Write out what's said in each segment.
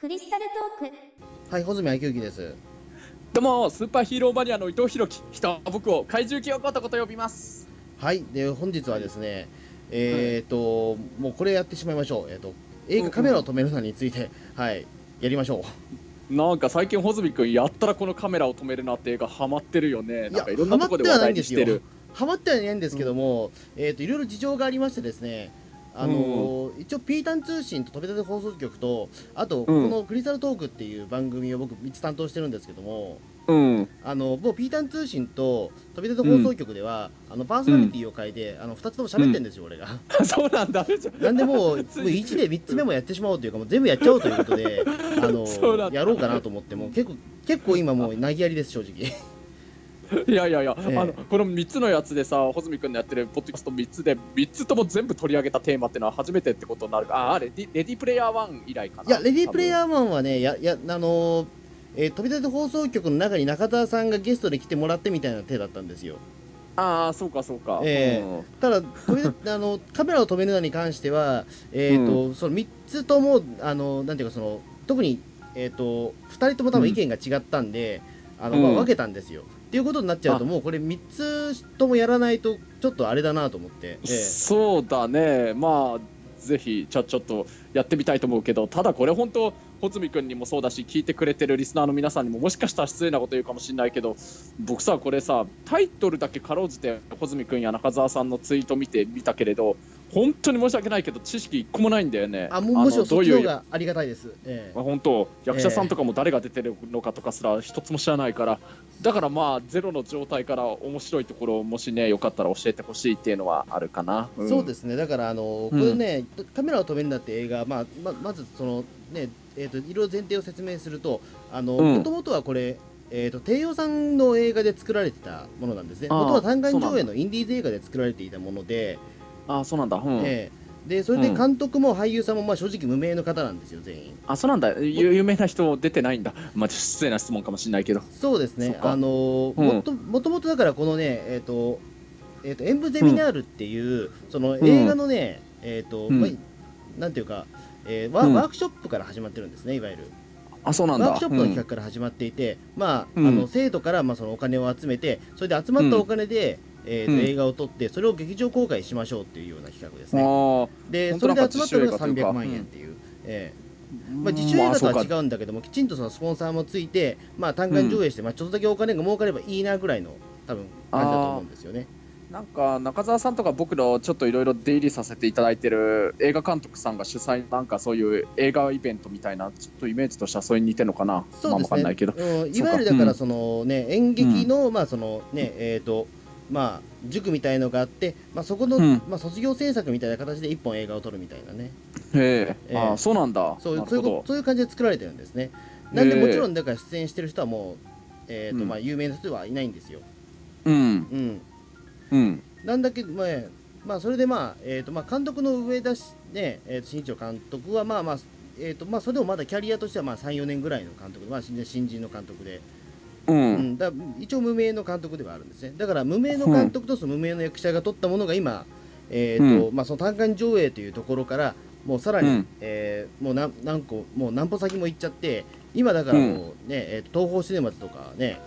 クリスタルトーク。はい、穂積昭之です。どうもスーパーヒーローマニアの伊藤弘樹。人は僕を怪獣キヨコとこと呼びます。はい、で、本日はですね、えっ、と、もうこれやってしまいましょう。えっ、と、映画カメラを止めるなについて、はい、やりましょう。なんか最近穂積君やったらこのカメラを止めるなって映画ハマってるよね。いやなんかいろんなとこで話題にしてる。ハマってはいないんですけども、えっ、と、いろいろ事情がありましてですね、あのー一応、ピータン通信と飛び立て放送局と、あと、このクリスタルトークっていう番組を僕3つ担当してるんですけども、うん。あのもうピータン通信と飛び立て放送局では、あのパーソナリティを変えて、あの2つとも喋ってるんですよ、俺が。そうなんだ。なんでもう、もう1で3つ目もやってしまおうというか、もう全部やっちゃおうということで、あの やろうかなと思って、もう結構、結構今もう投げやりです、正直。いやいやいや、ええ。あのこの3つのやつでさ穂積君のやってるポッドキャスト3つで3つとも全部取り上げたテーマっていうのは初めてってことになる。かああレディレディープレイヤー1以来かな。いや、レディープレイヤー1はね、や、や、あのーえー飛び立て放送局の中に中澤さんがゲストで来てもらってみたいな手だったんですよ。ああそうかそうか、ええ。うん。ただ、飛び立て あのカメラを止めるのに関しては、えーとその3つとも、あのなんていうかその、特に、えー、と2人とも多分意見が違ったんで、あのまあ、うん分けたんですよ。っていうことになっちゃうと、もうこれ3つともやらないと、ちょっとあれだなと思って、ええ。そうだね。まあぜひちょちょっとやってみたいと思うけどただこれ本当穂積君にもそうだし聞いてくれてるリスナーの皆さんにももしかしたら失礼なこと言うかもしれないけど僕さこれさタイトルだけかろうじて穂積君や中澤さんのツイート見てみたけれど本当に申し訳ないけど知識一個もないんだよね。あももしろそっちのどういう方がありがたいです。ええ。まあ、本当役者さんとかも誰が出てるのかとかすら一つも知らないから。だからまあゼロの状態から面白いところをもしねよかったら教えてほしいっていうのはあるかな、ん。そうですね、だから、あのこれね、カメラを止めるんだって映画、まあままずその、ねえー、といろいろ前提を説明すると、うん。もともとはこれ、えー、と低予算の映画で作られてたものなんですね、元は単眼上映のインディーズ映画で作られていたもので、あそうなんだ、うん。えー。でそれで監督も俳優さんもまあ正直無名の方なんですよ、全員。あそうなんだ。有有名な人出てないんだ、まあ、失礼な質問かもしれないけど。そうですね。あのーうん。もともともとだからこのね、えっ、と、えっ、と、エンブゼミナールっていう、そのん映画のね、えっ、と、うん。まあ、なんていうか、えーワうん。ワークショップから始まってるんですね、いわゆる。あそうなんだ。ワークショップの企画から始まっていて、まあ、うん。あの生徒からまあそのお金を集めて、それで集まったお金で、えーとうん。映画を撮って、それを劇場公開しましょうっていうような企画ですね。あで、それで本当なんか集まったのが300自主映画というか。万円っていう。えー。ーまあ、自主映画とは違うんだけども、きちんとそのスポンサーもついて、まあ、単眼上映して、まあ、ちょっとだけお金が儲かればいいなぐらいの多分感じだと思うんですよね。なんか中澤さんとか僕のちょっといろいろ出入りさせていただいてる映画監督さんが主催なんかそういう映画イベントみたいなちょっとイメージとしてはそれに似てるのかな。そうですね。かんないけど。うんいわゆるだからその、ね、演劇の,、まあそのねえーとまあ、塾みたいのがあって、まあ、そこの、うん。まあ、卒業制作みたいな形で一本映画を撮るみたいなね。へえ。ええあそうなんだ。そういうそういう感じで作られてるんですね。なんでもちろんだから出演してる人はもう、えーとうん。まあ、有名な人はいないんですよ。うん。うん、うん。なんだけど、まあまあ、それで、まあえーとまあ、監督の上田し、ねえーと新一郎監督は、まあまあえーとまあ、それでもまだキャリアとしてはまあ3、4年ぐらいの監督で、まあ、新新人の監督で、ううん。ん、だ一応無名の監督ではあるんですね。だから無名の監督とその無名の役者が撮ったものが今、えーとまあ、その単館上映というところから、もうさらに、うん。えーもう何何個、もう何歩先も行っちゃって、今だからもうね、えーと東宝シネマズとかね、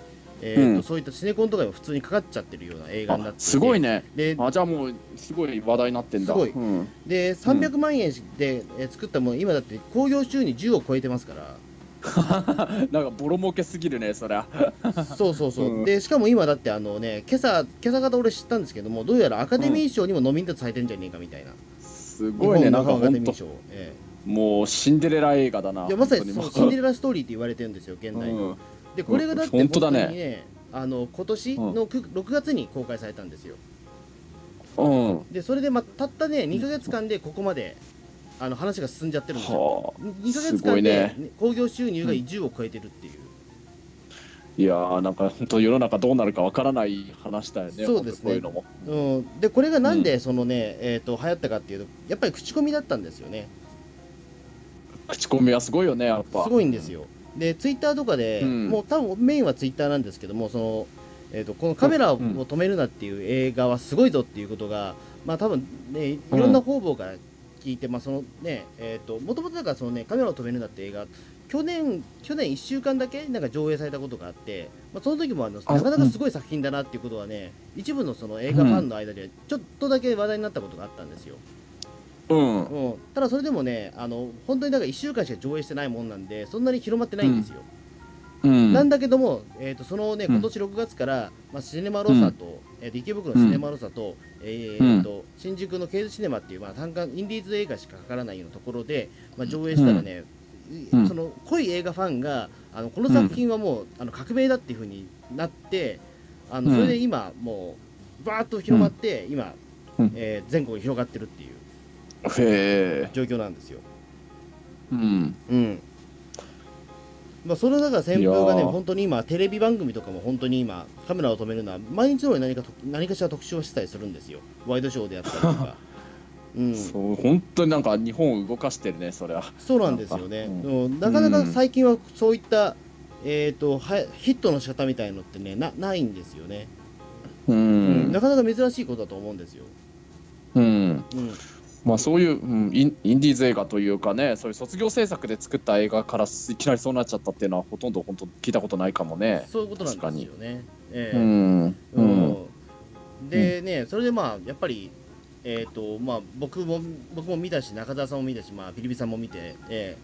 えーとうんそういったシネコンとかにも普通にかかっちゃってるような映画になってすごいね。であじゃあもうすごい話題になってんだ。すごい。うん、で300万円で、えー作ったもの、今だって興行収入10を超えてますから。なんかボロ儲けすぎるねそりゃ。そうそうそう、うん。でしかも今だってあのね今朝今朝方俺知ったんですけどもどうやらアカデミー賞にもノミネートされてんじゃねえかみたいな、すごいねなんかアカデミー賞、えもうシンデレラ映画だなえいやまさにそうシンデレラストーリーって言われてるんですよ現代の、うんでこれがだって本当だね。ねあの今年のく6月に公開されたんですよ。うん。でそれで、ま、たったね2ヶ月間でここまであの話が進んじゃってるんですよ。はあ2ヶ月間で興行収入が10を超えてるっていう、いやーなんか本当世の中どうなるかわからない話だよねそうですね。こういうのも。うん、でこれがなんでそのね、えー、と流行ったかっていうとやっぱり口コミだったんですよね。口コミはすごいよねやっぱ。すごいんですよ。で、ツイッターとかで、うん。もう多分メインはツイッターなんですけども、その、えー、とこのカメラをうん止めるなっていう映画はすごいぞっていうことが、まあ多分ね、いろんな方々から聞いて、まあそのね、えっ、と、もともとだからそのね、カメラを止めるなって映画、去年去年1週間だけなんか上映されたことがあって、まあ、その時もあのあなかなかすごい作品だなっていうことはね、一部のその映画ファンの間でちょっとだけ話題になったことがあったんですよ、うん。うん、ただそれでもねあの本当にだから1週間しか上映してないもんなんでそんなに広まってないんですよ、うん。なんだけども、えー、とそのねうん。今年6月から、まあ、シネマロサと,、えーと池袋のシネマロサと,、えーと新宿のケーズシネマっていう、まあ、単館インディーズ映画しかかからないようなところで、まあ、上映したらね、うん。その濃い映画ファンがあのこの作品はもう、あの革命だっていうふうになってあのうんそれで今もうバーッと広まって、今、うん。えー全国に広がってるっていうへえ状況なんですよ。うん。うん。まあ、それだから旋風がね、本当に今、テレビ番組とかも本当に今、カメラを止めるのは、毎日のように何かと何かしら特集をしてたりするんですよ、ワイドショーであったりとか。うん、そそう本当になんか日本を動かしてるねそれは。うなんですよね、うん。うん。なかなか最近はそういった、えー、とはヒットの仕方みたいのってねな、ないんですよね、ううんん。なかなか珍しいことだと思うんですよ。うん。うんまあそういう、うん、インインディーズ映画というかねそういう卒業制作で作った映画からいきなりそうなっちゃったっていうのはほとんど本当聞いたことないかもね。そういうことなんですよね。えうえん。ううん。んでね、それでまあやっぱり、えーとまあ、僕も僕も見たし中澤さんも見たし、まあ、ピリピさんも見て、え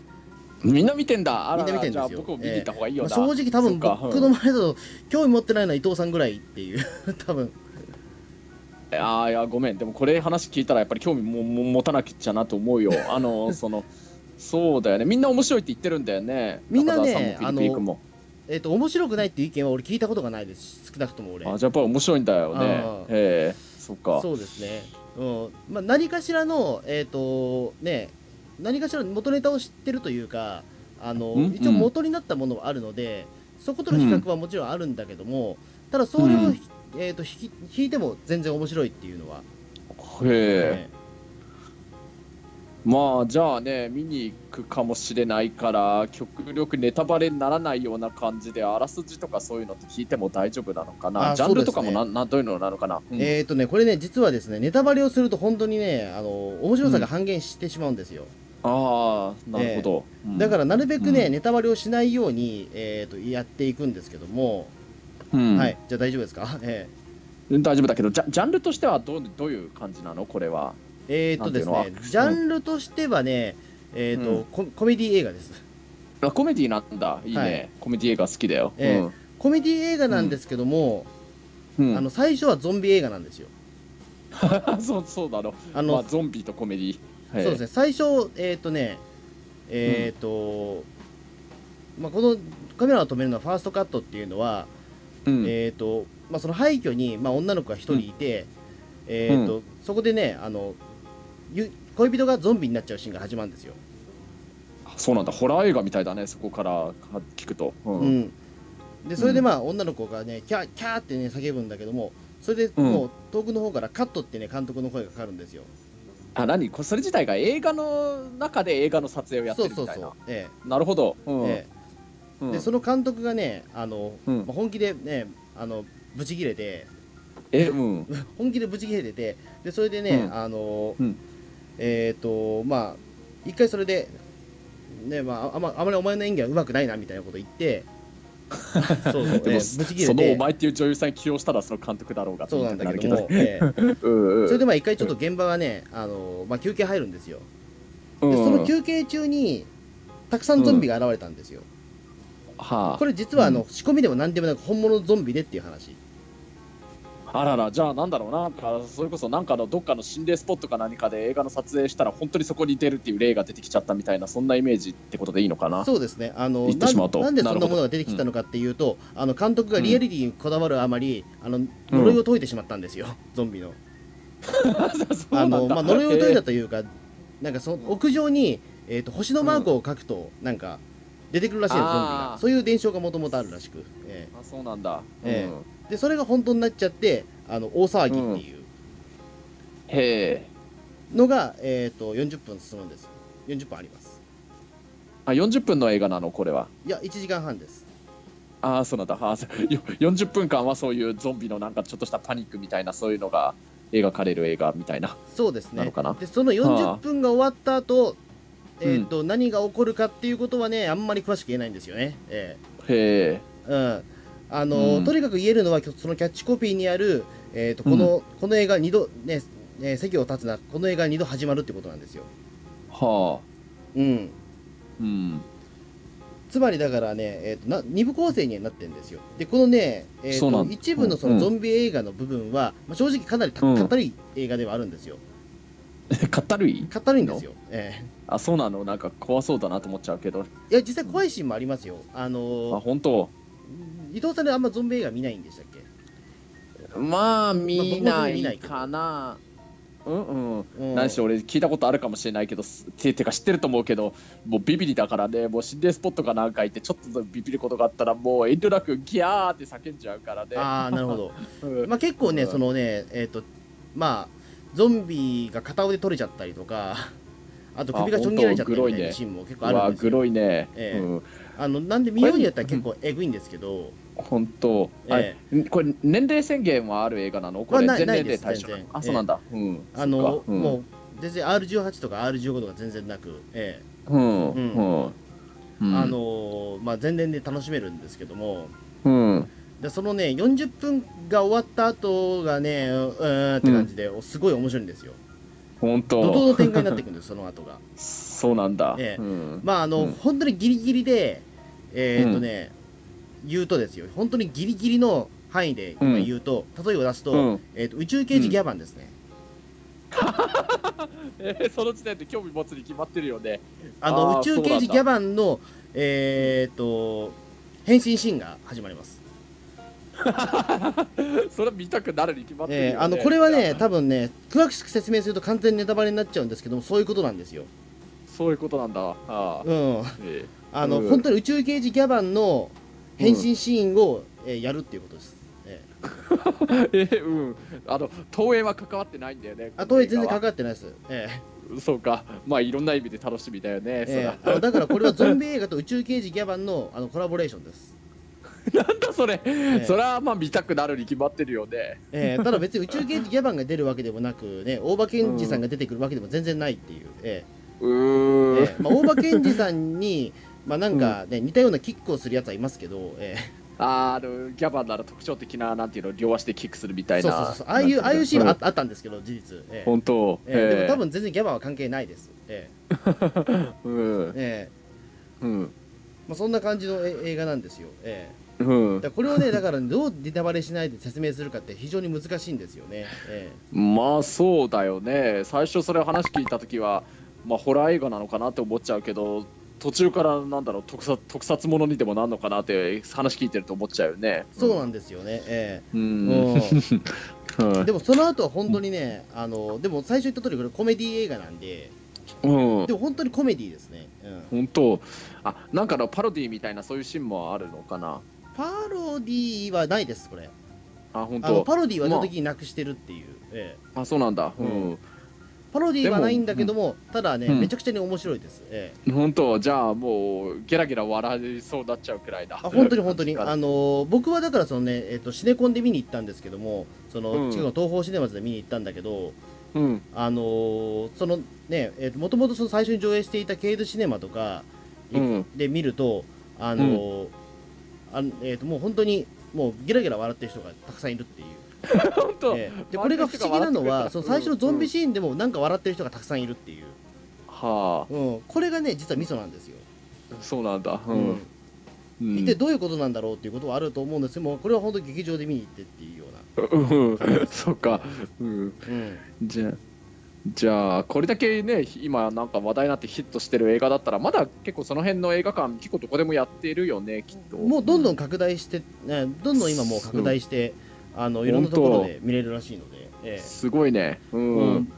みんな見てんだ。みんな見てんですよ。僕も見に行った方がいいえまあ正直多分僕の前だと興味持ってないのは伊藤さんぐらいっていう 多分ああいやごめん。でもこれ話聞いたらやっぱり興味もも持たなきゃなと思うよ。あのそのそうだよね。みんな面白いって言ってるんだよね。みんなね中澤さんもフィリピーと面白くないっていう意見は俺聞いたことがないです。少なくとも俺。あじゃあやっぱり面白いんだよね。あー。ええそっか。そうですね、うん。まあ、何かしらのえっ、とね何かしらの元ネタを知ってるというかあのうん。一応元になったものはあるので、そことの比較はもちろんあるんだけども、ただそれを、うんえー、と引き引いても全然面白いっていうのは、へえねまあじゃあね見に行くかもしれないから極力ネタバレにならないような感じであらすじとかそういうのって聞いても大丈夫なのかな？あジャンルとかもそうですななどういうのなのかな、うん。えーとね、これね実はですねネタバレをすると本当にねあの面白さが半減してしまうんですよ、ああなるほど、うんだからなるべくね、うん。ネタバレをしないように、えー、とやっていくんですけども、うん。はい。じゃあ大丈夫ですか、え大丈夫だけどジャジャンルとしてはどうどういう感じなの？これは。ー、えーとですねジャンルとしてはね、えーとうん。ココメディ映画です。あコメディなんだ。いいね、はい。コメディ映画好きだよ、ええ。コメディ映画なんですけども、うん。あの最初はゾンビ映画なんですよ。そうそうだろあの、まあ、ゾンビとコメディ、はい。そうですね。最初えっ、とねえっ、と、まあ、このカメラを止めるのはファーストカットっていうのは、うん。えっ、と、まあ、その廃墟に、まあ、女の子が一人いて、えっ、と、そこでねあのゆ恋人がゾンビになっちゃうシーンが始まるんですよ、そうなんだ。ホラー映画みたいだねそこからは聞くと、うん。うん。でそれでまあ女の子がねキャーキャーってね叫ぶんだけどもそれでもう遠くの方からカットってね監督の声がかかるんですよ。あ何？こそれ自体が映画の中で映画の撮影をやってそうそうそ、るみたいう。なえ。なるほど、うん。ええうん。えでその監督がねあの、うん。まあ本気でねあのブチ切れてえうん。本気でブチ切れててでそれでね、うん。あの、うん。えっ、とまあ一回それでねまああんまあまりお前の演技はうまくないなみたいなこと言って そうそう、でも、ええブチ切そのお前っていう女優さん起用したらその監督だろうがそうなんだけども、ええるけど。うんうん。それでまあ一回ちょっと現場がねあの、まあ、休憩入るんですよ。うん。でその休憩中にたくさんゾンビが現れたんですよ、はこれ実はあの、う仕込みでも何でもなく本物のゾンビでっていう話。あ、あららじゃあなんだろうな。それこそなんかのどっかの心霊スポットか何かで映画の撮影したら本当にそこに出るっていう例が出てきちゃったみたいなそんなイメージってことでいいのかな？そうですね。あの言ってしまうと。なんでそんなものが出てきたのかっていうと、あの監督がリアリティにこだわるあまり、あの呪いを解いてしまったんですよ、ゾンビの。あのまあ、呪いを解いへたというか、なんかその屋上に、えー、と星のマークを書くと、なんか出てくるらしいの、ゾンビあが。ーそういう伝承がもともとあるらしく、えあそうなんだ、ええ。うんーでそれが本当になっちゃって、あの大騒ぎっていう。へえ。のが、えー、と40分進むんです。40分あります。あ40分の映画なの？これは。いや、1時間半です。ああそうなんだ。あー よ40分間はそういうゾンビのなんかちょっとしたパニックみたいなそういうのが描かれる映画みたいな。そうですね。なのかな？でその40分が終わった後えーと何が起こるかっていうことはねあんまり詳しく言えないんですよね。えへえ。ーうん。あのうん。とにかく言えるのはそのキャッチコピーにある、えー、とこの、この映画2度ねね席を立つなこの映画2度始まるってことなんですよ。はあ。うん。うん。つまりだからね、えー、とな2部構成にはなってるんですよ。で、このね、えーと一部のそのうん。ゾンビ映画の部分は、まあ、正直かなりたたるい映画ではあるんですよ。かったるい？かったるいんですよ。えあそうなの？なんか怖そうだなと思っちゃうけど。ーいや、実際怖いシーンもありますよ。あのあー本当？伊藤さんであんまゾンビ映画見ないんでしたっけ？まあ見まあないかな。うんうん。うん。何しろ俺聞いたことあるかもしれないけどすててか知ってると思うけどもうビビリだからね。もう心霊スポットかなんか行ってちょっとビビることがあったらもう遠慮なくギャーって叫んじゃうからね。ああ、なるほど。うん。まあ結構ね、うん。そのね、えっ、と、まあ、ゾンビが片腕取れちゃったりとか、あと首がちょん切られちゃったりみたいなシーンも結構あるんですよ。グロいね、ええ。うん。あのなんで見ようによったら結構えぐいんですけど、本当、あえこれ年齢宣言はある映画なの？これまあ全年齢対象あそうなんだ、うん。あの、うん。もう全然 R18 とか R15 とか全然なく、えうん。ううん。ん、うん、あのーまあ、全然で楽しめるんですけども。うんでそのね40分が終わった後がねうーんって感じで、すごい面白いんですよ。本怒涛当の展開になっていくんです その後が。そうなんだ、ええ。うん。まああの、うん。本当にギリギリでえーっとね、言うとですよ。本当にギリギリの範囲で今言うと、例えを出すと,、うん。えーっと宇宙刑事ギャバンですね、えーその時点で興味持つに決まってるよね。あの宇宙刑事ギャバンのえーっと変身シーンが始まります それ見たくなるに決まってるよ、ね。えーあのこれはね、多分ね、詳しく説明すると完全にネタバレになっちゃうんですけども、そういうことなんですよ。そういうことなんだ。ああ、うん、えあの、うん。本当に宇宙刑事ギャバンの変身シーンを、えーやるっていうことです。えーえ ーうん。あの東映は関わってないんだよね。ー、あとは。全然関かわってないです。えそうか。まあいろんな意味で楽しみだよねー、えーだからこれはゾンビ映画と宇宙刑事ギャバンのあのコラボレーションです。なんだそれ、えそれはまあ見たくなるに決まってるよね。えー、ただ別に宇宙刑事ギャバンが出るわけでもなく、ね、大場健二さんが出てくるわけでも全然ないっていう。えうーーん、えーまあ、大場健二さんに、まあなんかね、似たようなキックをするやつはいますけど、えあーあのギャバンなら特徴的ななんていうの両足でキックするみたー、いな。そうそうそう、ああいう、ああいうシーンはあん。あったんですけど、事実。えー本当、えーでも多分分全然ギャバンは関係ないです。え うん。ーえ。うん。ーまあ、そんな感じのえ映画なんですよ。えうん。これをね、だからどうネタバレしないで説明するかって非常に難しいんですよね。えまあそうだよね。最初それ話聞いた時はまあホラー映画なのかなって思っちゃうけど途中からなんだろう特撮特撮ものにでもなんのかなって話聞いてると思っちゃうよね。ーそうなんですよね。えうーん、うん。でもその後は本当にね、あのでも最初言った通りこれコメディ映画なんで、うん。でも本当にコメディですね。うん、本当。あなんかのパロディみたいなそういうシーンもあるのかなパロディはないです、これ。あ本当。パロディは意図的になくしてるっていう。えーあそうなんだ。ううん。ん、パロディはないんだけども、ただね、うん。めちゃくちゃに面白いです。ええ。本当。じゃあもうゲラゲラ笑いそうになっちゃうくらいだ。あ本当に本当に、あのー僕はだからそのね、えっとシネコンで見に行ったんですけども、その、うん。近くの東宝シネマズで見に行ったんだけど、うん。あのーそのね、えっともともとその最初に上映していたケイドシネマとか、うん。で見ると、あのーあのえっともう本当にもうゲラゲラ笑ってる人がたくさんいるっていう。本当、ええでこれが不思議なのは、その最初のゾンビシーンでもなんか笑ってる人がたくさんいるっていう、はうん、これがね、実はミソなんですよ。あそうなんだ。ううん。ん、うん。一体どういうことなんだろうっていうことはあると思うんですけどもこれは本当に劇場で見に行ってっていうような、うん、そうか、うん、うん、じゃあ、じゃあ、これだけね、今、なんか話題になってヒットしてる映画だったら、まだ結構その辺の映画館、結構どこでもやってるよね、きっと。もうどんどん拡大して、ね、どんどん今もう拡大してあのいろんなところで見れるらしいので、ええすごいね。うん。うん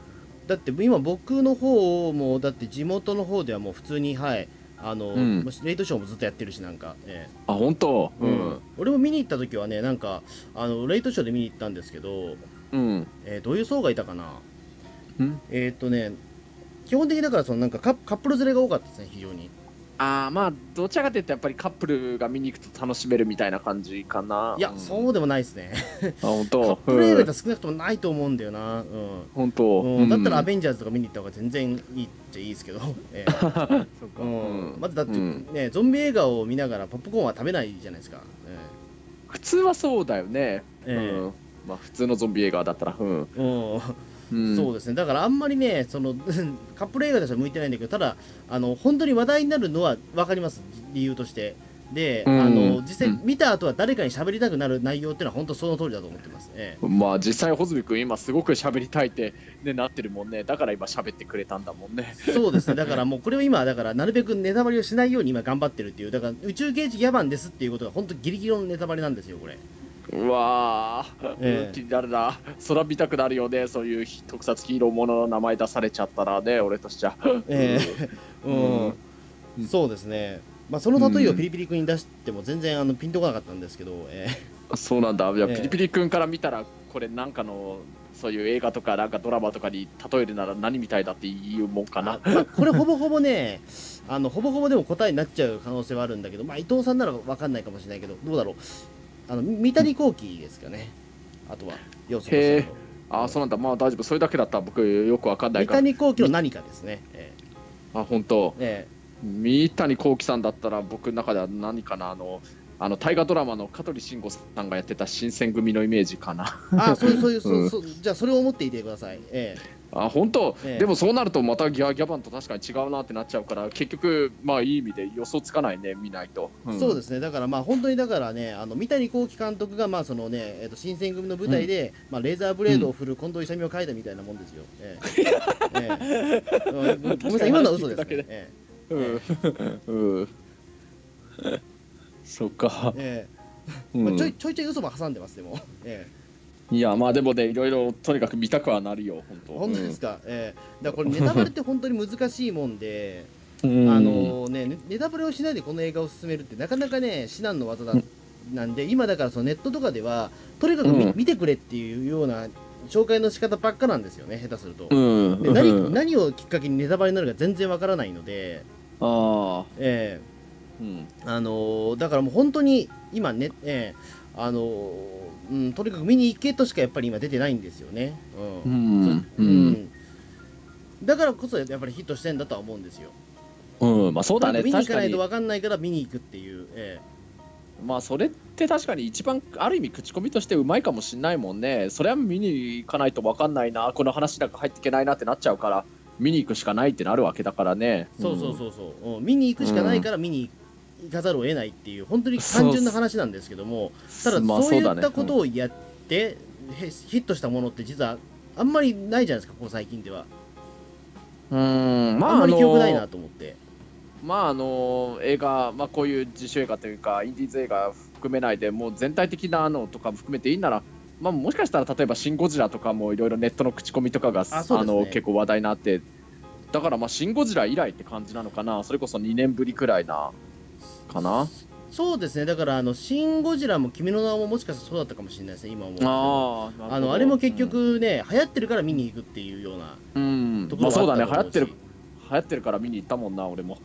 だって今僕の方もだって地元の方ではもう普通にはいあの、うんレイトショーもずっとやってるしなんか、えあ、本当？えうん。俺も見に行った時はねなんかあのレイトショーで見に行ったんですけど、うん。えーどういう層がいたかな？うんえーっとね基本的にだからそのなんかカップル連れが多かったですね非常に。ああまあどちらかというとやっぱりカップルが見に行くと楽しめるみたいな感じかな。いや、そうでもないですね。あ本 カッ当プル映画って少なくともないと思うんだよな。うん。本当、うん。だったらアうんベンジャーズとか見に行った方が全然いいっちゃいいですけど、ええ。そうか。うん。まずだって、うん。ね、ゾンビ映画を見ながらポップコーンは食べないじゃないですか。普通はそうだよね、ええ。うん。まあ、普通のゾンビ映画だったらうん、えうんうん、そうですね、だからあんまりね、その カップル映画としては向いてないんだけど、ただ、あの本当に話題になるのは分かります、理由として。で、うん。あの実際うん。見た後は誰かに喋りたくなる内容っていうのは本当その通りだと思ってます。えまあ実際穂積君今すごく喋りたいって、ね、なってるもんね。だから今喋ってくれたんだもんね。えそうですね、だからもうこれを今、だからなるべくネタバレをしないように今頑張ってるっていう、だから宇宙刑事ギャバンですっていうことが本当ギリギリのネタバレなんですよ、これ。うわー、ええ。気になるな。空見たくなるよね。そういう特撮ヒーローものの名前出されちゃったらね俺としちゃ。ええ。うん。うん。そうですね、まあ、その例えをピリピリ君に出しても全然あのピンとこなかったんですけど、え そうなんだ。いや、ええ。ピリピリ君から見たらこれなんかのそういう映画とかなんかドラマとかに例えるなら何みたいだって言うもんかな。あまあ、これほぼほぼねあのほぼほぼでも答えになっちゃう可能性はあるんだけど、まあ、伊藤さんなら分かんないかもしれないけどどうだろうあの三谷幸喜ですかね。あとは要素としてへえあそうなんだ。まあ大丈夫。それだけだったら僕よくわかんない三から。谷幸喜の何かですね、えあ本当。ええ。三谷幸喜さんだったら僕の中では何かな。あのあの大河ドラマの香取慎吾さんがやってた新選組のイメージかな。えあそういうそういう、そううん そう。じゃあそれを思っていてください、えあ本当、ええ。でもそうなるとまたギャギャバンと確かに違うなってなっちゃうから結局まあいい意味で予想つかないね見ないと、えそうですすね。だからまあ本当にだからねあの三谷幸喜監督がまあそのね、えっと新選組の舞台で、まあ、レーザーブレードを振る近藤勇を描いたみたいなもんですよ、ええ。ええ。うん。ごめんなさい。今のは嘘ですね、えうん、うん、そっか。え、え。えうん。まあ、ちょいちょいちょい嘘も挟んでますでも、えいやまあでもねいろいろとにかく見たくはなるよ本当。え、本当ですか、ええ、だからこれネタバレって本当に難しいもんで、うん。あのねネネタバレをしないでこの映画を進めるってなかなかね至難の技だ、なんで今だからそのネットとかではとにかく見,、うん。見てくれっていうような紹介の仕方ばっかなんですよね下手すると、うん。で何うん何をきっかけにネタバレになるか全然わからないので、ああえうん。えあのーだからもう本当に今ね、ええ。あのーうん、とにかく見に行けとしかやっぱり今出てないんですよね、ううん。ううん。だからこそやっぱりヒットしてんだとは思うんですよ。うん。まあそうだね。見に行確かないと分かんないから見に行くっていう、えまあそれって確かに一番ある意味口コミとしてうまいかもしんないもんね。それは見に行かないと分かんないな。この話なんか入っていけないなってなっちゃうから見に行くしかないってなるわけだからね。えそうそうそうそう、うん。見に行くしかないから見に行かざるを得ないっていう本当に単純な話なんですけどもただまあそういったことをやって、へヒットしたものって実はあんまりないじゃないですかここ最近では、うんまああんまり記憶ないなと思って。まああの映画、まあ、こういう自主映画というかインディーズ映画含めないでもう全体的なのとかも含めていいなら、まあ、もしかしたら例えば「シン・ゴジラ」とかもいろいろネットの口コミとかがあ、ね。の結構話題になってだからまあ「シン・ゴジラ」以来って感じなのかな。それこそ2年ぶりくらいなかな？そうですね。だからあの「シン・ゴジラ」も「君の名は」ももしかしたらそうだったかもしれないですね今思うと。あーあのあれも結、局ね、流行ってるから見に行くっていうようなうん。うんところまあ、そうだね流行ってる流行ってるから見に行ったもんな俺も。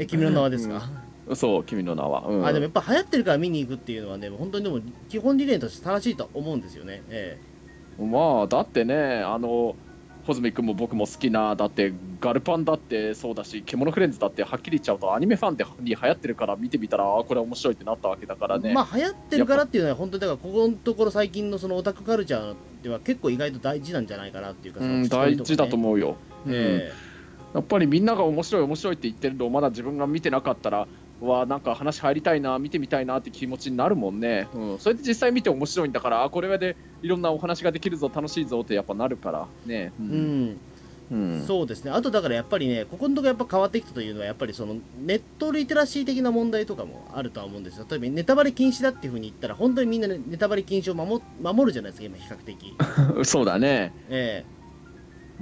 え君の名はですか、そう君の名は、うん、あでもやっぱ流行ってるから見に行くっていうのはね本当にでも基本理念として正しいと思うんですよね、え。まあだってねあの穂積君も僕も好きなだってガルパンだってそうだし獣フレンズだってはっきり言っちゃうとアニメファンでに流行ってるから見てみたらこれ面白いってなったわけだからえね、まあ流行ってるからっていうのは本当にだからここのところ最近のそのオタクカルチャーでは結構意外と大事なんじゃないかなっていうか、うん、大事だと思うよ、うん。えやっぱりみんなが面白い面白いって言ってるのをまだ自分が見てなかったらわなんか話入りたいな見てみたいなって気持ちになるもんね、うん、それで実際見て面白いんだからあこれでいろんなお話ができるぞ楽しいぞってやっぱなるから。ね。うえうん。うん。そうですね。あとだからやっぱりねここのところやっぱ変わってきたというのはやっぱりそのネットリテラシー的な問題とかもあるとは思うんですよ。例えばネタバレ禁止だっていうふうに言ったら本当にみんなねネタバレ禁止を守守るじゃないですか今比較的。そうだね。え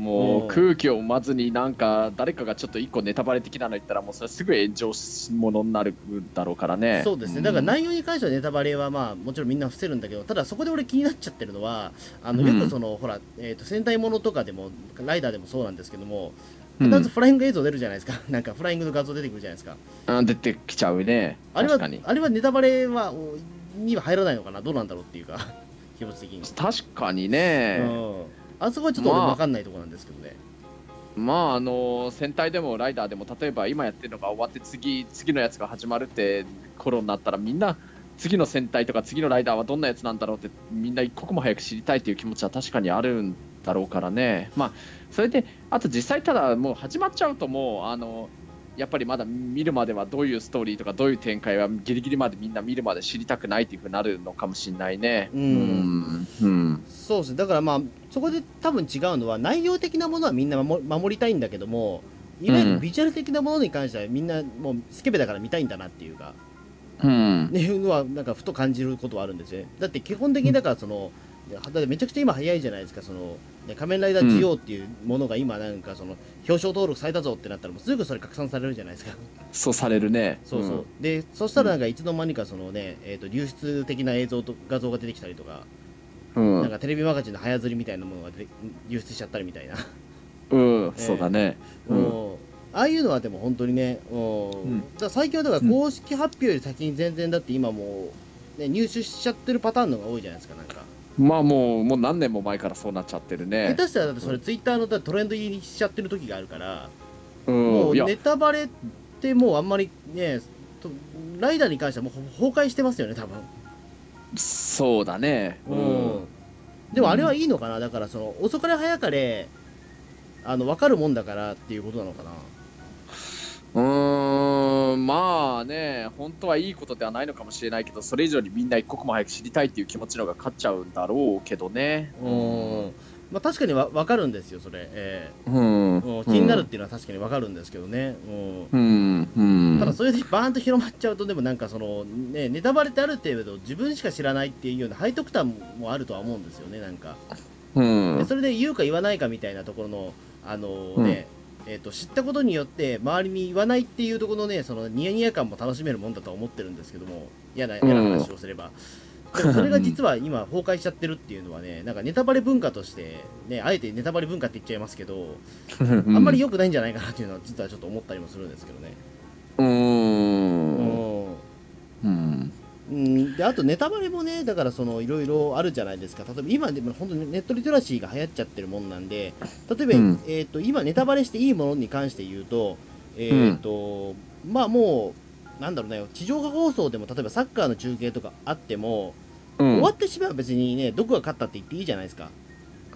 もうんう空気を読まずになんか誰かがちょっと一個ネタバレ的なの言ったらもうそれすぐ炎上ものになるだろうからえね。そうですね。だから内容に関してはネタバレはまあもちろんみんな伏せるんだけどただそこで俺気になっちゃってるのはあのうん。よくその、ほら、えー、と戦隊ものとかでもライダーでもそうなんですけども、必ずフライング映像出るじゃないですか、なんかフライングの画像出てくるじゃないですか、あ出てきちゃうね。あれはあれはネタバレはおには入らないのかな、どうなんだろうっていうか、気持ち的に。確かにね、うん、あそこはちょっと俺まあ分かんないところなんですけどね。まああの戦隊でもライダーでも例えば今やってるのが終わって次次のやつが始まるって頃になったらみんな次の戦隊とか次のライダーはどんなやつなんだろうってみんな一刻も早く知りたいという気持ちは確かにあるんだろうからねまあそれであと実際ただもう始まっちゃうともうあのやっぱりまだ見るまではどういうストーリーとかどういう展開はギリギリまでみんな見るまで知りたくないっていうふうになるのかもしれないね。うん。うんうんそうですね、だからまあ、そこで多分違うのは、内容的なものはみんな守守りたいんだけども、いわゆるビジュアル的なものに関しては、みんなもうスケベだから見たいんだなっていうか、うん。ね、いうのは、なんかふと感じることはあるんですよね。だって基本的に、だからその、だってめちゃくちゃ今早いじゃないですか、その、ね、仮面ライダー GO っていうものが今なんかその、表彰登録されたぞってなったら、もうすぐそれ拡散されるじゃないですか。そうされるね。そうそう。で、そしたらなんかいつの間にかそのね、えっ、と、流出的な映像と画像が出てきたりとか、うん。うんなんかテレビマガジンの早釣りみたいなものがで流出しちゃったりみたいな。うん、そうだね。うん。うんああいうのはでも本当にね、うんうんだ最近はだから公式発表より先に全然だって今もう、ね、入手しちゃってるパターンのが多いじゃないですか、なんか。まあもう、もう何年も前からそうなっちゃってる下ね。手したらだってそれツイッターのトレンド入りしちゃってる時があるから、うん。もうネ、タバレってもうあんまりね、とライダーに関してはもうほ崩壊してますよね、多分。そうだね。うん。でもあれはいいのかな、だからその遅かれ早かれ、あの分かるもんだからっていうことなのかな？うーん、まあね、本当はいいことではないのかもしれないけど、それ以上にみんな一刻も早く知りたいっていう気持ちの方が勝っちゃうんだろうけどね。うん。まあ確かにわ分かるんですよ、それ。えうん。ーうん気になるっていうのは確かに分かるんですけどね。うん。うん。うん。ただそれでバーンと広まっちゃうとでもなんかそのねネタバレってある程度自分しか知らないっていうような背徳感もあるとは思うんですよねなんかうん。でそれで言うか言わないかみたいなところのあのね、えー、と知ったことによって周りに言わないっていうところのねそのニヤニヤ感も楽しめるもんだとは思ってるんですけども嫌な嫌な話をすれば、でも それが実は今崩壊しちゃってるっていうのはねなんかネタバレ文化としてねあえてネタバレ文化って言っちゃいますけど、ああんまり良くないんじゃないかなっていうのは実はちょっと思ったりもするんですけどね。う。うんんうん。うん、であとネタバレもね、だからそのいろいろあるじゃないですか、例えば今でも本当にネットリテラシーが流行っちゃってるもんなんで、例えば、うんえー、と今、ネタバレしていいものに関して言うと、えーとまあもう、なんだろうね、地上波放送でも例えばサッカーの中継とかあっても、うん終わってしまえば別にね、どこが勝ったって言っていいじゃないですか。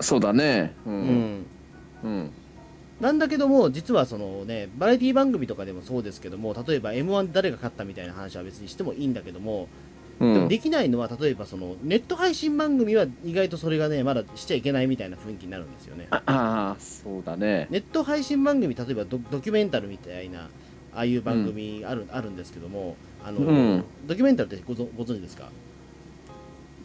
そうだね。う。うんんうん。なんだけども、実はそのね、バラエティ番組とかでもそうですけども、例えば m 1誰が勝ったみたいな話は別にしてもいいんだけども、うん。でもできないのは、例えばそのネット配信番組は意外とそれがね、まだしちゃいけないみたいな雰囲気になるんですよね。ああ、そうだね。ネット配信番組、例えばドドキュメンタルみたいな、ああいう番組ある,、あるんですけども、あのうんドキュメンタルってごぞご存知ですか？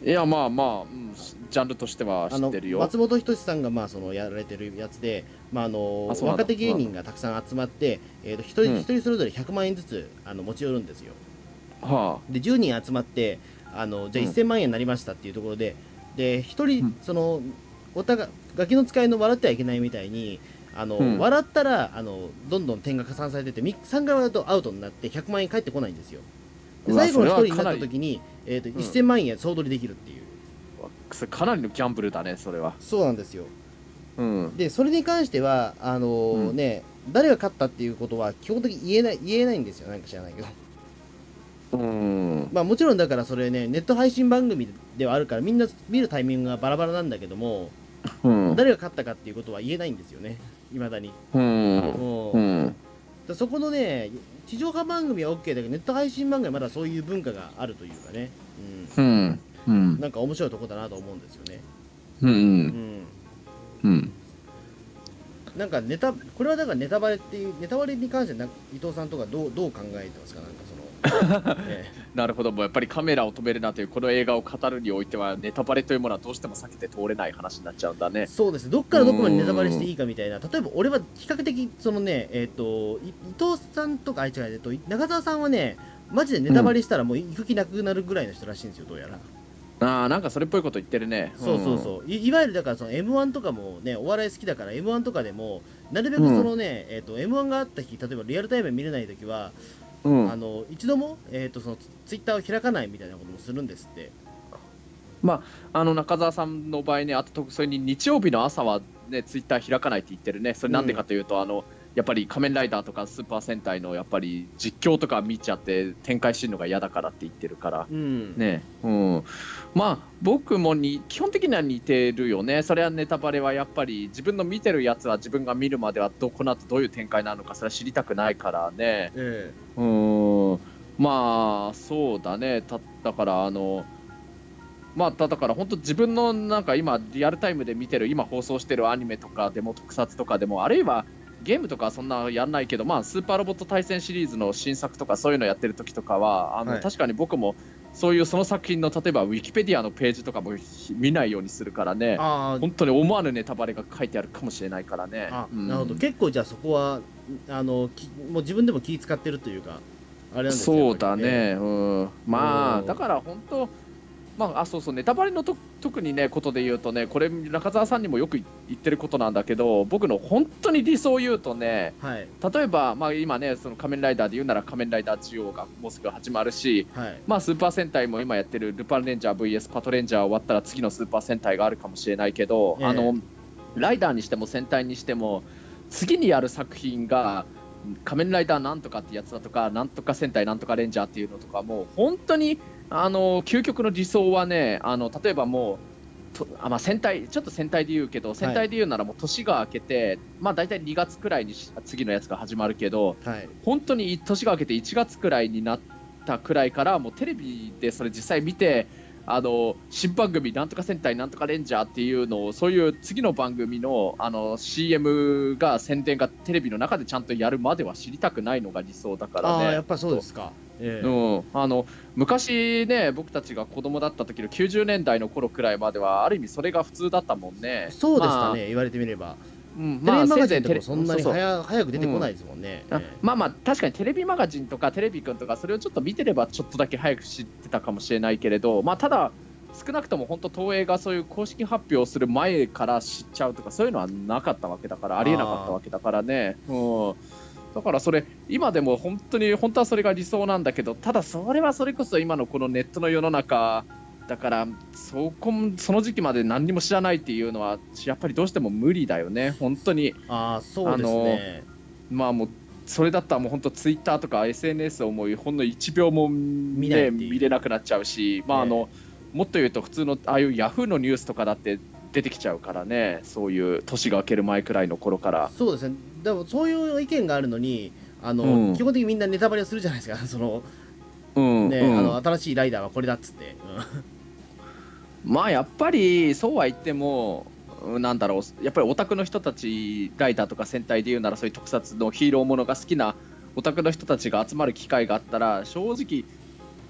いや、まあまあ、うん、ジャンルとしては知ってるよ。松本人志さんがまあそのやられてるやつで、まあ、あの若手芸人がたくさん集まって、えー、と一人うん一人それぞれ100万円ずつあの持ち寄るんですよ。はで10人集まってあのじゃあうん。1000万円になりましたっていうところで、で1人、うん。そのお互いガキの使いの笑ってはいけないみたいにあの、うん。笑ったらあのどんどん点が加算されてて3回笑うとアウトになって100万円返ってこないんですよ。で最後の1人になった時に、えーとん。1000万円総取りできるっていう、かなりのギャンブルだね、それは。そうなんですよ。うん。でそれに関してはあのーうん。ね誰が勝ったっていうことは基本的に言えない言えないんですよ。なんか知らないけどうん。まあもちろんだからそれねネット配信番組ではあるからみんな見るタイミングがバラバラなんだけどもうん。誰が勝ったかっていうことは言えないんですよねいまだに、うん。うんうん。だそこのね地上波番組は OK だけどネット配信番組はまだそういう文化があるというかね、うん。ううん、ん。なんか面白いとこだなと思うんですよね、う。うんん、うん。なんかネタこれはだからネタバレっていうネタバレに関してな伊藤さんとかどうどう考えてますか？なんかその、えなるほど、もうやっぱりカメラを止めるなというこの映画を語るにおいては、ネタバレというものはどうしても避けて通れない話になっちゃうんだね。え。そうです。ねどっからどこまでネタバレしていいかみたいな。例えば俺は比較的そのねえっ、とい伊藤さんとかあいつがえっと中澤さんはねマジでネタバレしたらもう行く気なくなるぐらいの人らしいんですよどうやら、ああ、なんかそれっぽいこと言ってるね。そうそうそう。いいわゆるだからその m 1とかもねお笑い好きだから m 1とかでもなるべくそのね、えー、と m 1があった日例えばリアルタイムで見れない時は、うん。あの一度も、えー、とそのツイッターを開かないみたいなこともするんですって。まあ、あの中澤さんの場合ね、あとそれに日曜日の朝は、ね、ツイッター開かないって言ってるね、それなんでかというと、あのやっぱり仮面ライダーとかスーパー戦隊のやっぱり実況とか見ちゃって、展開するのが嫌だからって言ってるから。うん。ね。うん、まあ僕もに基本的には似てるよね、それはネタバレはやっぱり自分の見てるやつは自分が見るまではどこの後どういう展開なのかそれは知りたくないからね、えうん、まあそうだね、ただからあの、まあ、ただから本当自分のなんか今リアルタイムで見てる今放送してるアニメとかでも特撮とかでもあるいはゲームとかはそんなやんないけど、まあ、スーパーロボット対戦シリーズの新作とかそういうのやってる時とかはあの、はい。確かに僕もそういうその作品の例えばウィキペディアのページとかも見ないようにするからね。本当に思わぬネタバレが書いてあるかもしれないからね。あ、うん。なるほど。結構じゃあそこはあのきもう自分でも気使ってるというかあれなんですそうだね、うん、まうんあだから本当、まあ、あそうそうネタバレのと特にねことで言うとねこれ中澤さんにもよく言ってることなんだけど僕の本当に理想を言うとねはい。例えば、まあ、今ねその仮面ライダーで言うなら仮面ライダー中央がもうすぐ始まるし、はい。まあ、スーパー戦隊も今やってるルパンレンジャー VS パトレンジャー終わったら次のスーパー戦隊があるかもしれないけど、ええ。あのライダーにしても戦隊にしても次にやる作品が仮面ライダーなんとかってやつだとかなんとか戦隊なんとかレンジャーっていうのとかもう本当にあの究極の理想はねあの例えばもうとあまあ、戦隊ちょっと戦隊で言うけど戦隊で言うならもう年が明けて、まあ、大体2月くらいにし次のやつが始まるけどはい。本当に年が明けて1月くらいになったくらいからもうテレビでそれ実際見てあの新番組なんとか戦隊なんとかレンジャーっていうのをそういう次の番組のあの CM が宣伝がテレビの中でちゃんとやるまでは知りたくないのが理想だからね。やっぱそうですかええ。うん、あの昔ね僕たちが子供だった時の90年代の頃くらいまではある意味それが普通だったもんね。そうでしたまあ。ね、言われてみれば、うんテレビマガジンとかそんなに早早く出てこないですもんね、まあまあ確かにテレビマガジンとかテレビくんとかそれをちょっと見てればちょっとだけ早く知ってたかもしれないけれど、まあ、ただ少なくとも本当東映がそういう公式発表する前から知っちゃうとかそういうのはなかったわけだからありえなかったわけだからね。うんだからそれ今でも本当に本当はそれが理想なんだけどただそれはそれこそ今のこのネットの世の中だからそこもその時期まで何にも知らないっていうのはやっぱりどうしても無理だよね。本当に。ああそうですね。まあもうそれだったらもう本当ツイッターとか SNS をもうほんの1秒も、ね、ないっていう。見れなくなっちゃうし、まああのもっと言うと普通のああいうヤフーのニュースとかだって出てきちゃうからね。そういう年が明ける前くらいの頃から。そうですねでもそういう意見があるのにあの、うん。基本的にみんなネタバレをするじゃないですか。そのうんね、うん。あの新しいライダーはこれだっつって、まあやっぱりそうは言ってもうんなんだろうやっぱりオタクの人たちライダーとか戦隊で言うならそういう特撮のヒーローものが好きなオタクの人たちが集まる機会があったら正直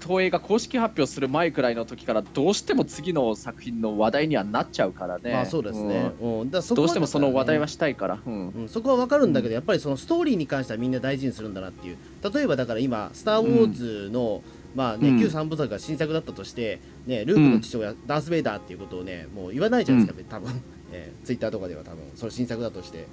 東映が公式発表する前くらいの時からどうしても次の作品の話題にはなっちゃうからね。まあそうですね、うんだからそこはどうしてもその話題はしたいから。うんうん、そこは分かるんだけど、やっぱりそのストーリーに関してはみんな大事にするんだなっていう例えばだから今「スター・ウォーズの」まあね、うん旧三部作が新作だったとして、ね、ルークの父親、ダース・ベイダーっていうことをねもう言わないじゃないですか、多分、え ー、ツイッターとかでは多分それ新作だとして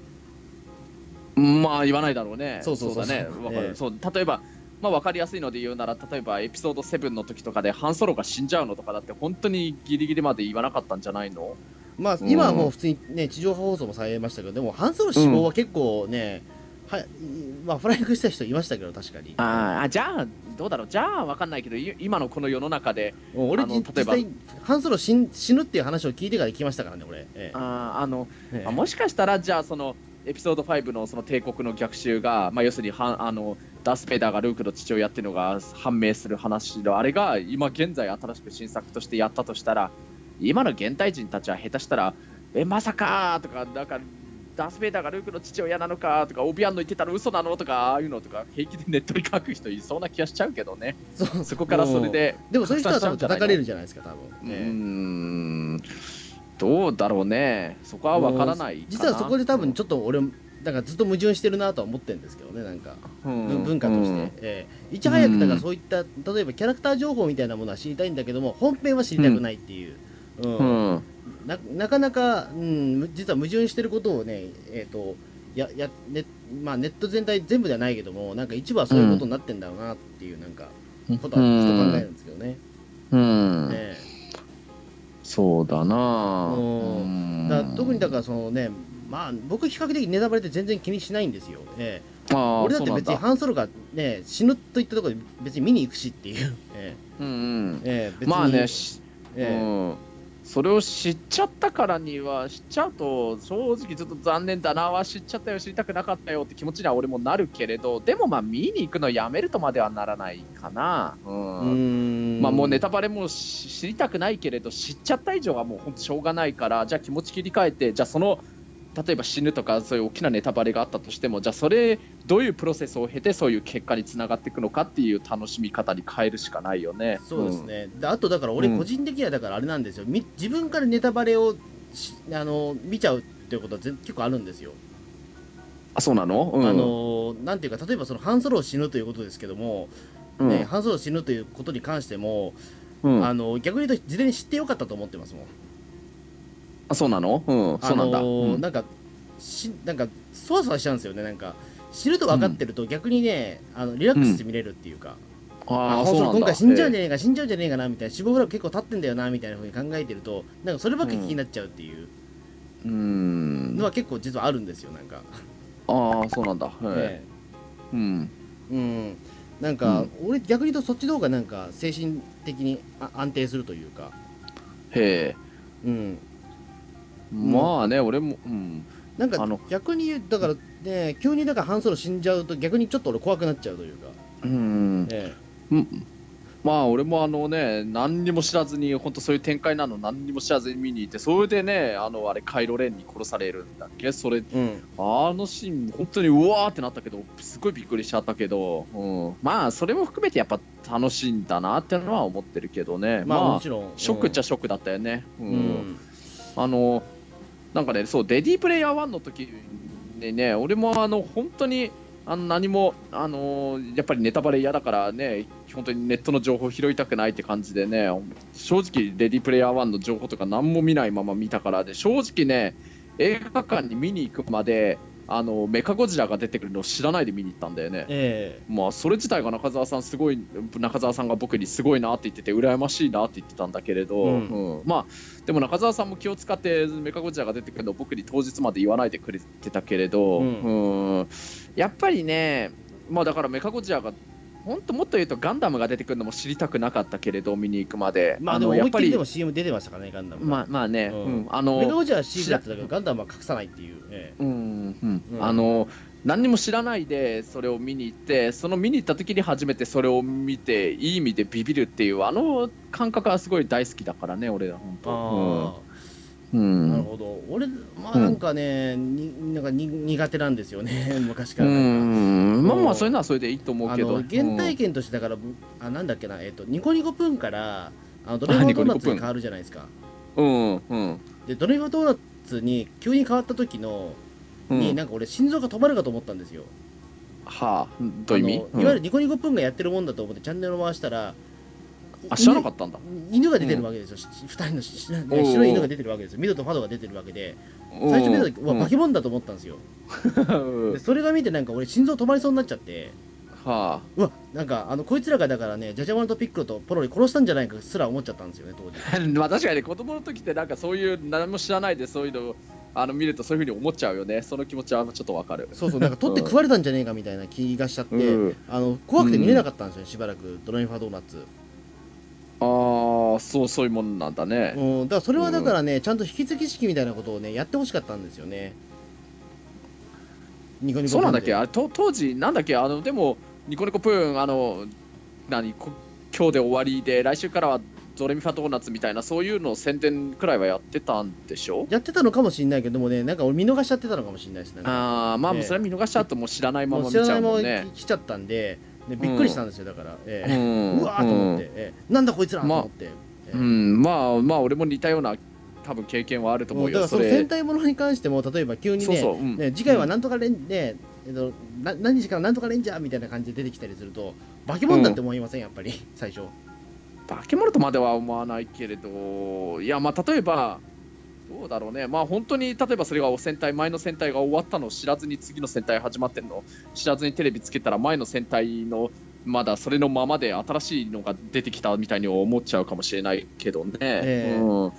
まあ言わないだろうね。そうそうそうだね。わかる。え えそう例えば。まあ分かりやすいので言うなら例えばエピソード7の時とかでハンソロが死んじゃうのとかだって本当にギリギリまで言わなかったんじゃないの？まあ、うん。今はもう普通にね地上波放送もされましたけどでもハンソロ死亡は結構ね、はいまあフライングした人いましたけど確かに。あーあじゃあどうだろう？じゃあ分かんないけどい今のこの世の中で俺例えば。際ハンソロ死ぬっていう話を聞いてから来ましたからね俺、ええ。あーあのええ。あもしかしたらじゃあそのエピソード5のその帝国の逆襲が、まあ、要するにはあのダース・ベイダーがルークの父親っていうのが判明する話のあれが今現在新しく新作としてやったとしたら今の現代人たちは下手したらえまさかとかなんかダース・ベイダーがルークの父親なのかとかオビアンの言ってたら嘘なのとかああいうのとか平気でネットに書く人いそうな気がしちゃうけどね。そう。そこからそれででもそういう人は多分叩かれるじゃないですか多う分、ーええんどうだろうね。そこは分からない実はそこで多分ちょっと俺なんかずっと矛盾してるなとは思ってるんですけどねなんか、うん。文文化として、うん。ええ。いち早くだからそういった例えばキャラクター情報みたいなものは知りたいんだけども本編は知りたくないっていう、うん。うん。ななかなか、うん、実は矛盾してることをね、えー、とややねまあ、ネット全体全部ではないけどもなんか一部はそういうことになってんだろうなっていうなんかことはふと考えるんですけどね。うん、ねそうだな。うん。うん。だ特にだからそのねまあ僕比較的ネタバレって全然気にしないんですよ。ええ。俺だって別にハンソロがね死ぬといったところで別に見に行くしっていう。えうんうん。えええ別にまあね、しええ。うん、それを知っちゃったからには知っちゃうと正直ちょっと残念だなは知っちゃったよ知りたくなかったよって気持ちには俺もなるけれどでもまあ見に行くのやめるとまではならないかな、うん。うーんまあもうネタバレもし知りたくないけれど知っちゃった以上はもう本当しょうがないからじゃあ気持ち切り替えてじゃあその例えば死ぬとかそういう大きなネタバレがあったとしてもじゃあそれどういうプロセスを経てそういう結果につながっていくのかっていう楽しみ方に変えるしかないよね。そうですね、であとだから俺うん個人的にはだからあれなんですよ、み自分からネタバレをしあの見ちゃうっていうことはぜ結構あるんですよ、あそうなの、うん、あのなんていうか例えばそのハンソロを死ぬということですけども、うん。ね、ハンソロを死ぬということに関しても、うん、あの逆に言うと事前に知ってよかったと思ってますもんあそうなの？うん、そうなんだ。あのうん。なんかしなんかそわそわしちゃうんですよねなんか。死ぬと分かってると逆にね、あのリラックスして見れるっていうか、あああ、そうなんだ。今回死んじゃうんじえゃねえか、死んじゃうんじゃねえかなみたいな死亡フラグ結構立ってんだよなみたいなふうに考えてるとなんかそればっかり気になっちゃうっていう。えうん。のは結構実はあるんですよなんか、ああ、そうなんだ。へええ。うん。えうん。なんか、俺逆に言うとそっちの方がなんか精神的にあ安定するというか。へえ。うんまあね、俺も、うん。なんかあの逆に言うだからね急にだからハンソロ死んじゃうと逆にちょっと俺怖くなっちゃうというか、うん。えうん。まあ俺もあのね何にも知らずに本当そういう展開なの何にも知らずに見に行ってそれでねあのあれカイロレンに殺されるんだっけ？それえうん。あのシーン本当にうわーってなったけどすごいびっくりしちゃったけど、うん、まあそれも含めてやっぱ楽しいんだなってのは思ってるけどね。まあ、まあもちろん。ショックっちゃショックだったよね、ううんん、あのなんかねそうデディープレイヤー1の時にね俺もあの本当にあの何もあのやっぱりネタバレ嫌だからね本当にネットの情報拾いたくないって感じでね正直レディープレイヤー1の情報とか何も見ないまま見たからで正直ね映画館に見に行くまであのメカゴジラが出てくるのを知らないで見に行ったんだよね。えまあそれ自体が中澤さんすごい中澤さんが僕にすごいなって言ってて羨ましいなって言ってたんだけれど、うん。うん。まあでも中澤さんも気を使ってメカゴジラが出てくるのを僕に当日まで言わないでくれてたけれど、うん。うん。やっぱりねまあだからメカゴジラが本当もっと言うとガンダムが出てくるのも知りたくなかったけれど見に行くまで、えまあでものやっぱりでも CM 出てましたからねガンダムまあまあね、ううん。んあのゴジラは C だったけどガンダムは隠さないっていう、えうんうん。うん。あの何にも知らないでそれを見に行ってその見に行った時に初めてそれを見ていい意味でビビるっていうあの感覚はすごい大好きだからね俺は本え当。あうん。あ、なるほど。俺まあなんかね、になんかに苦手なんですよね 昔かうらまあまうん。あそういうのはそれでいいと思うあけど。の原体験としてだから、あなんだっけな、えっとニコニコプンからあのドレミファドーナツに変わるじゃないですか。うんうん。でドレミファドーナツに急に変わった時の、うん。になんか俺心臓が止まるかと思ったんですよ。はあ。どういう意味？いわゆるニコニコプンがやってるもんだと思ってチャンネルを回したらあ知らなかったんだ。犬犬が出てるわけですよ、し二人のね白い犬が出てるわけですよ。ミドとファドが出てるわけで。最初見た時、うわ化け物だと思ったんですよ、う んでそれが見てなんか俺心臓止まりそうになっちゃって。はうわなんかあのこいつらがだからねジャジャマルとピックロとポロリ殺したんじゃないかすら思っちゃったんですよね当時。あ まあ確かに子供の時ってなんかそういう何も知らないでそういうのをあの見るとそういうふうに思っちゃうよね。その気持ちはちょっとわかる。そうそうなんか取って食われたんじゃねえかみたいな気がしちゃって、うん。あの怖くて見れなかったんですよ、しばらく。ドライファードーナツ、ああそうそういうもんなんだね。うん、だからそれはだからね、ちゃんと引き継ぎ式みたいなことをねやってほしかったんですよね。ニコニコそうなんだっけ？あと当時なんだっけ？あのでもニコニコプーンあの何？こ今日で終わりで来週からはドレミファドーナツみたいなそういうのを宣伝くらいはやってたんでしょ？やってたのかもしれないけどもねなんか俺見逃しちゃってたのかもしれないですね。ああまあそれは見逃しちゃうともう知らないまま見ちゃもう知らないうままもんね来ちゃったんで、ね、びっくりしたんですよだから、ええ。う わーと思って、ええ。なんだこいつらと思って、ええ。うん。まあまあ俺も似たような多分経験はあると思うだからそよそれの戦隊ものに関しても例えば急にねそうそううん。ね次回はなんとかレン、ねえっと、な何日からなんとかレンジャーみたいな感じで出てきたりすると化け物だって思いません、やっぱり最初。化け物とまでは思わないけれどいやまあ例えばどうだろうね、まあ本当に例えばそれが戦隊、前の戦隊が終わったのを知らずに次の戦隊始まってるの？を知らずにテレビつけたら前の戦隊のまだそれのままで新しいのが出てきたみたいに思っちゃうかもしれないけどね。ええ。うん。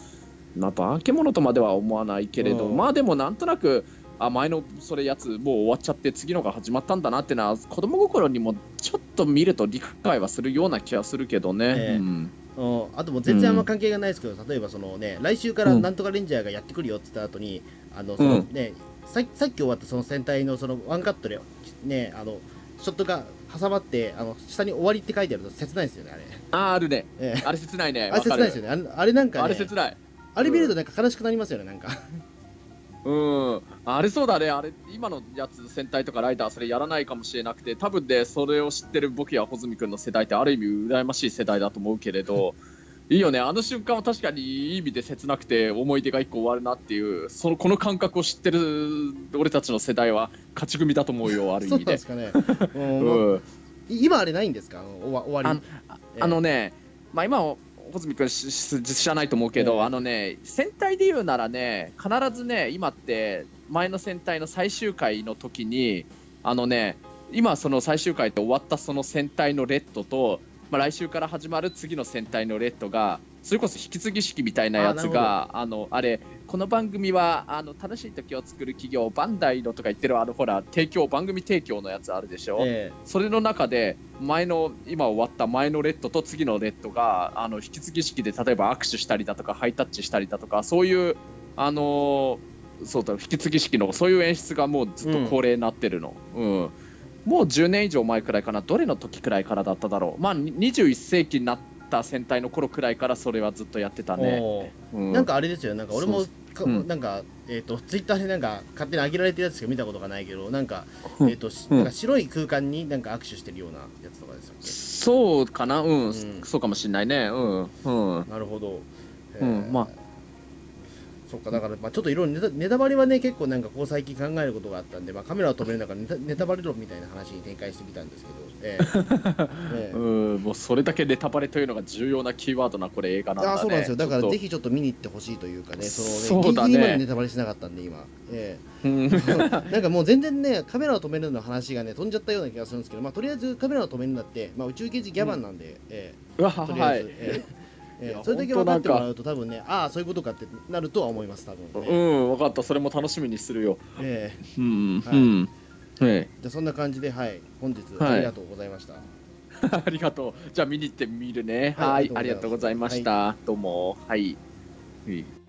まあ、化け物とまでは思わないけれど、うん。まあでもなんとなくあ前のそれやつもう終わっちゃって次のが始まったんだなっていうのは子供心にもちょっと見ると理解はするような気がするけどね。ええ。うんうんあともう全然あんま関係がないですけど、例えばそのね来週からうんなんとかレンジャーがやってくるよって言った後に、あのそのね、ささっき終わったその戦隊のそのワンカットでねあのショットが挟まってあの下に終わりって書いてあると切ないですよねあれ。あーあるね、ええあれ切ないね。あれ切ないですよね。ね。あれあれなんかねあれ切ない。あれ見るとなんか悲しくなりますよねなんか。うん、あれそうだね、あれ。今のやつ、戦隊とかライダー、それやらないかもしれなくて、多分ね、それを知ってる僕や穂積君の世代って、ある意味、羨ましい世代だと思うけれど、いいよね、あの瞬間は確かにいい意味で切なくて、思い出が一個終わるなっていう、そのこの感覚を知ってる俺たちの世代は、勝ち組だと思うよ、ある意味で。すかね。うん。うん。今あれないんですか？終わり。ああのね、まあ、今、穂積君知らないと思うけど、ええあのね、戦隊で言うならね、必ずね、今って、前の戦隊の最終回の時に、あのね、今、その最終回で終わったその戦隊のレッドと、まあ、来週から始まる次の戦隊のレッドが、それこそ引き継ぎ式みたいなやつが、あのあれ、この番組はあの楽しい時を作る企業、バンダイのとか言ってる、あのほら、提供、番組提供のやつあるでしょ？えそれの中で前の今終わった前のレッドと次のレッドがあの引き継ぎ式で例えば握手したりだとかハイタッチしたりだとかそういうあのーそうだ引き継ぎ式のそういう演出がもうずっと恒例になってるの、うん。もう10年以上前くらいかなどれの時くらいからだっただろう。まあに21世紀になった戦隊の頃くらいからそれはずっとやってたえね、うん。なんかあれですよなんか俺もかうん。なんかえっ、とツイッターでなんか勝手に上げられてるやつしか見たことがないけどなんか、うん。えっ、としうん。なんか白い空間になんか握手してるようなやつとかですよね。そうかな。うん、うん。そうかもしれないね。うん。うん。なるほど。うん。まあそっかだからまあちょっといろいろネタネタバレはね結構なんかこう最近考えることがあったんで、まあ、カメラを止める中ネタネタバレ論みたいな話に展開してみたんですけど、ええ。ええ。うんもうそれだけネタバレというのが重要なキーワードなこれ映画なんだね。あそうなんですよ。だからぜひちょっと見に行ってほしいというかねそのそうだね。ギリギリまでネタバレしなかったんで今、えうん。え なんかもう全然ねカメラを止めるの話がね飛んじゃったような気がするんですけど、まあ、とりあえずカメラを止めるんだって、まあ、宇宙刑事ギャバンなんで、えうわえとりあえず、はい。ええそれだけ分かってもらうと多分ねああそういうことかってなるとは思います多分、うねん分かった。それも楽しみにするよ。ええ。うん、はいうん。えじゃあそんな感じではい。本日はい。ありがとうございました、え ありがとう。じゃあ見に行ってみるね。はい。はい。あありがとうごりがとうございました、どうも。はい、はい